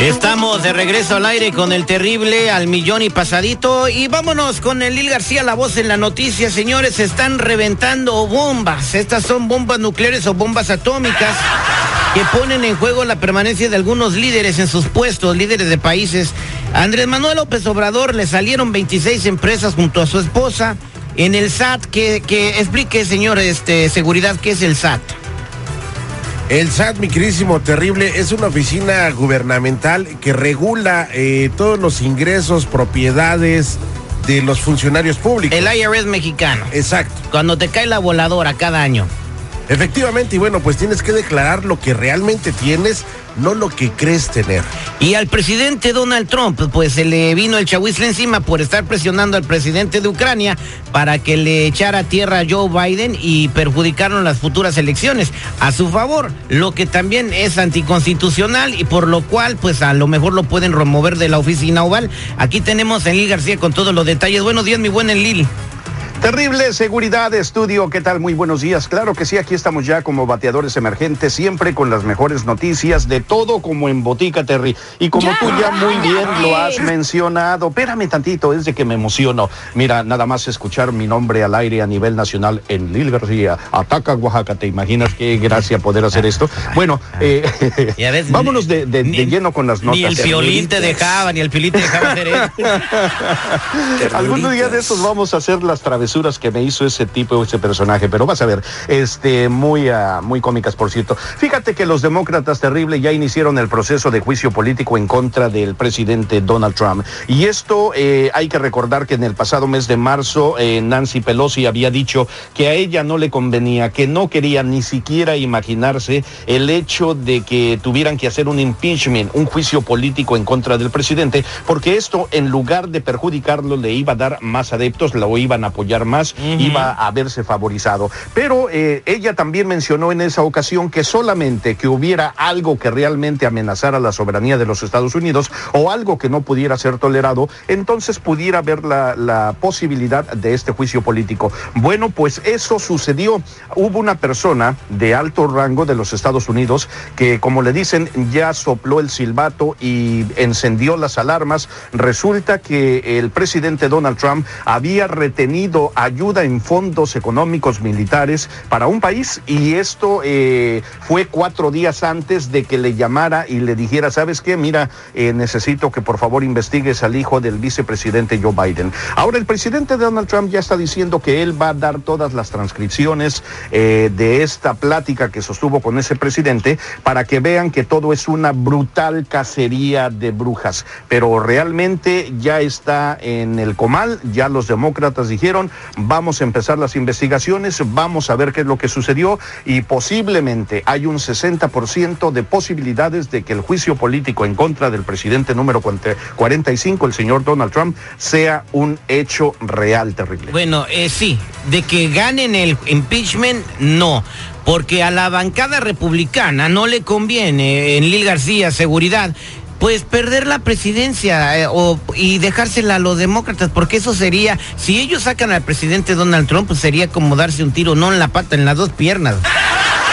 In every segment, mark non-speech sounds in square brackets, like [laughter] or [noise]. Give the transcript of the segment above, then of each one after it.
Estamos de regreso al aire con el terrible al millón y pasadito y vámonos con el Lil García, la voz en la noticia, señores, se están reventando bombas. Estas son bombas nucleares o bombas atómicas que ponen en juego la permanencia de algunos líderes en sus puestos, líderes de países. Andrés Manuel López Obrador le salieron 26 empresas junto a su esposa en el SAT. Que, que explique, señor, este, seguridad, ¿qué es el SAT? El SAT, mi querísimo terrible, es una oficina gubernamental que regula eh, todos los ingresos, propiedades de los funcionarios públicos. El IRS mexicano. Exacto. Cuando te cae la voladora cada año. Efectivamente, y bueno, pues tienes que declarar lo que realmente tienes, no lo que crees tener. Y al presidente Donald Trump, pues se le vino el chahuizle encima por estar presionando al presidente de Ucrania para que le echara tierra a Joe Biden y perjudicaron las futuras elecciones a su favor, lo que también es anticonstitucional y por lo cual, pues a lo mejor lo pueden remover de la oficina oval. Aquí tenemos a Enlil García con todos los detalles. Buenos días, mi buen Enlil. Terrible seguridad estudio, ¿qué tal? Muy buenos días. Claro que sí, aquí estamos ya como bateadores emergentes, siempre con las mejores noticias de todo como en Botica, Terry. Y como tú ya muy bien lo has mencionado, espérame tantito, es de que me emociono. Mira, nada más escuchar mi nombre al aire a nivel nacional en Lil García, Ataca Oaxaca, ¿te imaginas qué gracia poder hacer esto? Bueno, eh, [laughs] vámonos de, de, de, lleno con las notas. Ni el violín te dejaba, ni el piolín te dejaba hacer esto. [laughs] Algunos días de estos vamos a hacer las travesuras que me hizo ese tipo, ese personaje, pero vas a ver, este, muy, uh, muy cómicas, por cierto. Fíjate que los demócratas terribles ya iniciaron el proceso de juicio político en contra del presidente Donald Trump. Y esto eh, hay que recordar que en el pasado mes de marzo eh, Nancy Pelosi había dicho que a ella no le convenía, que no quería ni siquiera imaginarse el hecho de que tuvieran que hacer un impeachment, un juicio político en contra del presidente, porque esto en lugar de perjudicarlo le iba a dar más adeptos, lo iban a apoyar más, uh -huh. iba a verse favorizado. Pero eh, ella también mencionó en esa ocasión que solamente que hubiera algo que realmente amenazara la soberanía de los Estados Unidos o algo que no pudiera ser tolerado, entonces pudiera haber la, la posibilidad de este juicio político. Bueno, pues eso sucedió. Hubo una persona de alto rango de los Estados Unidos que, como le dicen, ya sopló el silbato y encendió las alarmas. Resulta que el presidente Donald Trump había retenido ayuda en fondos económicos militares para un país y esto eh, fue cuatro días antes de que le llamara y le dijera, ¿sabes qué? Mira, eh, necesito que por favor investigues al hijo del vicepresidente Joe Biden. Ahora el presidente Donald Trump ya está diciendo que él va a dar todas las transcripciones eh, de esta plática que sostuvo con ese presidente para que vean que todo es una brutal cacería de brujas. Pero realmente ya está en el comal, ya los demócratas dijeron, vamos a empezar las investigaciones, vamos a ver qué es lo que sucedió y posiblemente hay un 60% de posibilidades de que el juicio político en contra del presidente número 45, el señor Donald Trump, sea un hecho real terrible. Bueno, eh, sí, de que ganen el impeachment, no porque a la bancada republicana no le conviene en Lil García seguridad pues perder la presidencia eh, y dejársela a los demócratas, porque eso sería, si ellos sacan al presidente Donald Trump, pues sería como darse un tiro, no en la pata, en las dos piernas.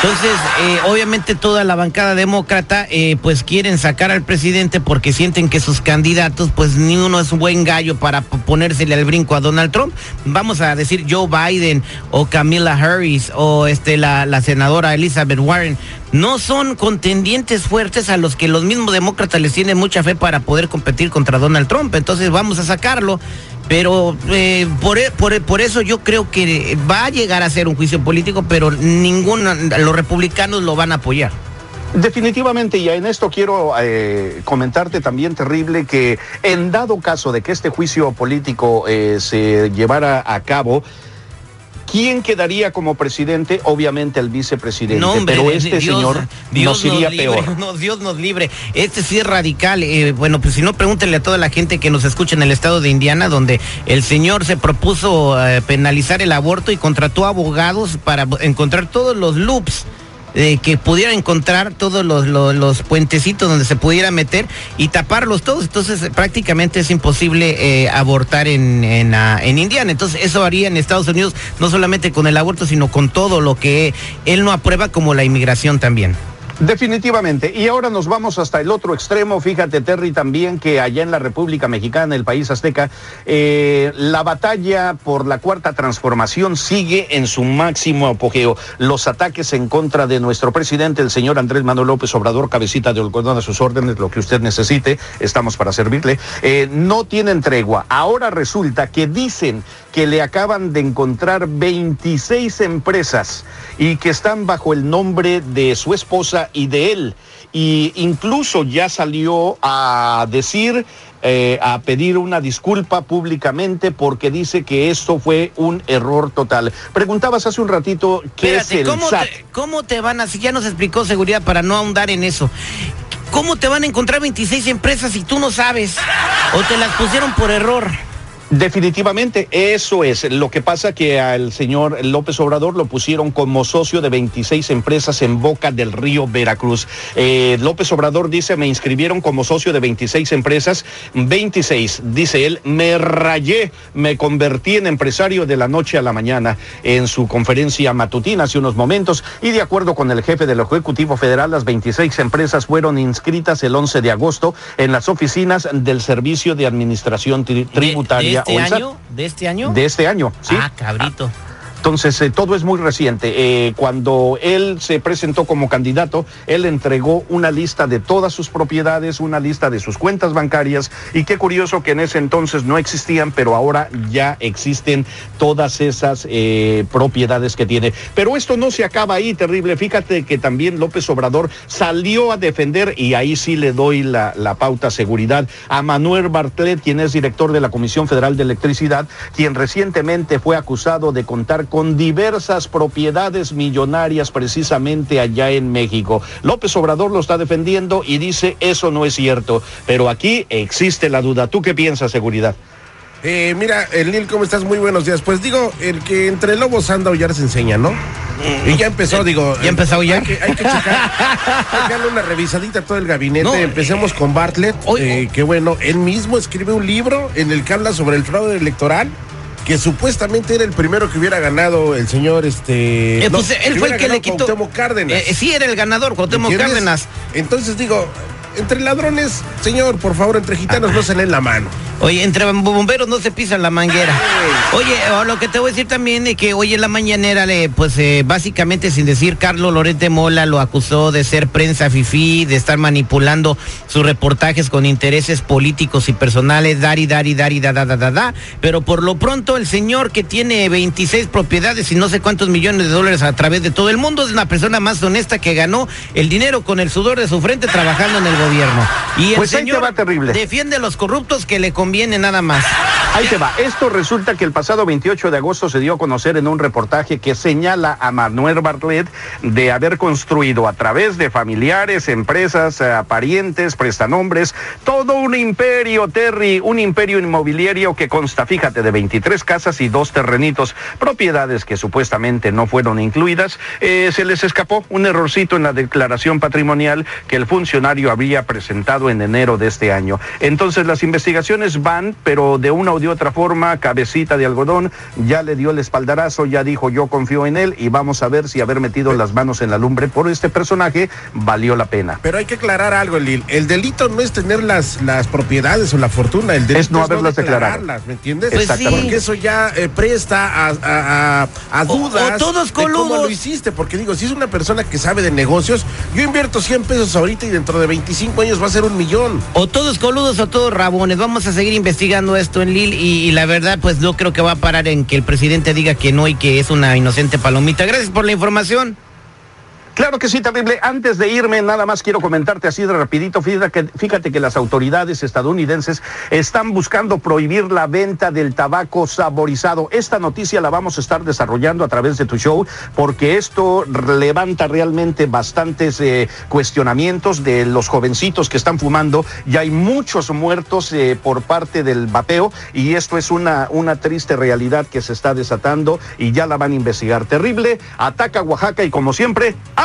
Entonces, eh, obviamente toda la bancada demócrata, eh, pues quieren sacar al presidente porque sienten que sus candidatos, pues ni uno es un buen gallo para ponérsele al brinco a Donald Trump. Vamos a decir Joe Biden o Camila Harris o este la senadora Elizabeth Warren. No son contendientes fuertes a los que los mismos demócratas les tienen mucha fe para poder competir contra Donald Trump. Entonces vamos a sacarlo. Pero eh, por, por, por, eso yo creo que va a llegar a ser un juicio político, pero ninguno, los republicanos lo van a apoyar. Definitivamente, y en esto quiero eh, comentarte también, terrible, que en dado caso de que este juicio político eh, se llevara a cabo, ¿Quién quedaría como presidente? Obviamente el vicepresidente, no, hombre, pero este Dios, señor Dios nos iría libre, peor. [laughs] No, Dios nos libre. Este sí es radical. Eh, bueno, pues si no, pregúntenle a toda la gente que nos escucha en el estado de Indiana, donde el señor se propuso eh, penalizar el aborto y contrató abogados para encontrar todos los loops que pudiera encontrar todos los, los, puentecitos donde se pudiera meter y taparlos todos. Entonces prácticamente es imposible eh, abortar en, en, ah, en, Indiana. Entonces eso haría en Estados Unidos no solamente con el aborto, sino con todo lo que él no aprueba como la inmigración también. Definitivamente. Y ahora nos vamos hasta el otro extremo. Fíjate, Terry, también que allá en la República Mexicana, el país azteca, eh, la batalla por la cuarta transformación sigue en su máximo apogeo. Los ataques en contra de nuestro presidente, el señor Andrés Manuel López Obrador, cabecita de algodón a sus órdenes, lo que usted necesite, estamos para servirle, eh, no tienen tregua. Ahora resulta que dicen que le acaban de encontrar 26 empresas y que están bajo el nombre de su esposa y de él. Y incluso ya salió a decir, eh, a pedir una disculpa públicamente porque dice que esto fue un error total. Preguntabas hace un ratito qué es el ¿cómo Te, ¿Cómo te van a, si ya nos explicó seguridad para no ahondar en eso? ¿Cómo te van a encontrar 26 empresas si tú no sabes? ¿O te las pusieron por error? Definitivamente, eso es. Lo que pasa que al señor López Obrador lo pusieron como socio de 26 empresas en Boca del Río Veracruz. Eh, López Obrador dice, me inscribieron como socio de 26 empresas, 26, dice él, me rayé, me convertí en empresario de la noche a la mañana en su conferencia matutina hace unos momentos y de acuerdo con el jefe del Ejecutivo Federal, las 26 empresas fueron inscritas el 11 de agosto en las oficinas del Servicio de Administración Tributaria este año? ¿De este año? De este año, sí. Ah, cabrito. Entonces, eh, todo es muy reciente. Eh, cuando él se presentó como candidato, él entregó una lista de todas sus propiedades, una lista de sus cuentas bancarias, y qué curioso que en ese entonces no existían, pero ahora ya existen todas esas eh, propiedades que tiene. Pero esto no se acaba ahí, terrible. Fíjate que también López Obrador salió a defender, y ahí sí le doy la, pauta seguridad, a Manuel Bartlett, quien es director de la Comisión Federal de Electricidad, quien recientemente fue acusado de contar con con diversas propiedades millonarias precisamente allá en México. López Obrador lo está defendiendo y dice eso no es cierto, pero aquí existe la duda. ¿Tú qué piensas, seguridad? Eh, mira, el Lil, ¿cómo estás? Muy buenos días. Pues digo, el que entre lobos anda a aullar se enseña, ¿no? Y ya empezó, digo. ¿Ya empezó a aullar? Hay que, hay que checar, hay que darle una revisadita a todo el gabinete. Empecemos con Bartlett, eh, que bueno, él mismo escribe un libro en el que habla sobre el fraude electoral que supuestamente era el primero que hubiera ganado el señor este eh, pues, él fue el que le quitó. Cárdenas. Eh, sí era el ganador Cuauhtémoc Cárdenas. Entonces digo entre ladrones, señor, por favor, entre gitanos no se leen la mano. Oye, entre bomberos no se pisan la manguera. Oye, lo que te voy a decir también es que hoy en la mañanera, pues eh, básicamente sin decir, Carlos Lorente Mola lo acusó de ser prensa fifí, de estar manipulando sus reportajes con intereses políticos y personales, dar y dar y dar y da, da, da, da, da. Pero por lo pronto, el señor que tiene 26 propiedades y no sé cuántos millones de dólares a través de todo el mundo es una persona más honesta que ganó el dinero con el sudor de su frente trabajando en el gobierno. Y el pues señor va terrible. defiende a los corruptos que le conviene nada más. Ahí te va. Esto resulta que el pasado 28 de agosto se dio a conocer en un reportaje que señala a Manuel Bartlett de haber construido a través de familiares, empresas, eh, parientes, prestanombres, todo un imperio, Terry, un imperio inmobiliario que consta, fíjate, de 23 casas y dos terrenitos, propiedades que supuestamente no fueron incluidas. Eh, se les escapó un errorcito en la declaración patrimonial que el funcionario había presentado en enero de este año. Entonces las investigaciones van, pero de una de otra forma, cabecita de algodón, ya le dio el espaldarazo, ya dijo yo confío en él y vamos a ver si haber metido las manos en la lumbre por este personaje valió la pena. Pero hay que aclarar algo, Lil. El delito no es tener las, las propiedades o la fortuna, el delito es no haberlas declarado. ¿Me entiendes? Pues Porque eso ya eh, presta a, a, dudas. O, todos coludos. cómo lo hiciste, porque digo, si es una persona que sabe de negocios, yo invierto 100 pesos ahorita y dentro de 25 años va a ser un millón. O todos coludos o todos rabones. Vamos a seguir investigando esto en Lil y, la verdad pues no creo que va a parar en que el presidente diga que no y que es una inocente palomita. Gracias por la información. Claro que sí, terrible. Antes de irme, nada más quiero comentarte así de rapidito. Fíjate que, las autoridades estadounidenses están buscando prohibir la venta del tabaco saborizado. Esta noticia la vamos a estar desarrollando a través de tu show porque esto levanta realmente bastantes eh, cuestionamientos de los jovencitos que están fumando. Ya hay muchos muertos eh, por parte del vapeo y esto es una, una triste realidad que se está desatando y ya la van a investigar. Terrible. Ataca Oaxaca y como siempre,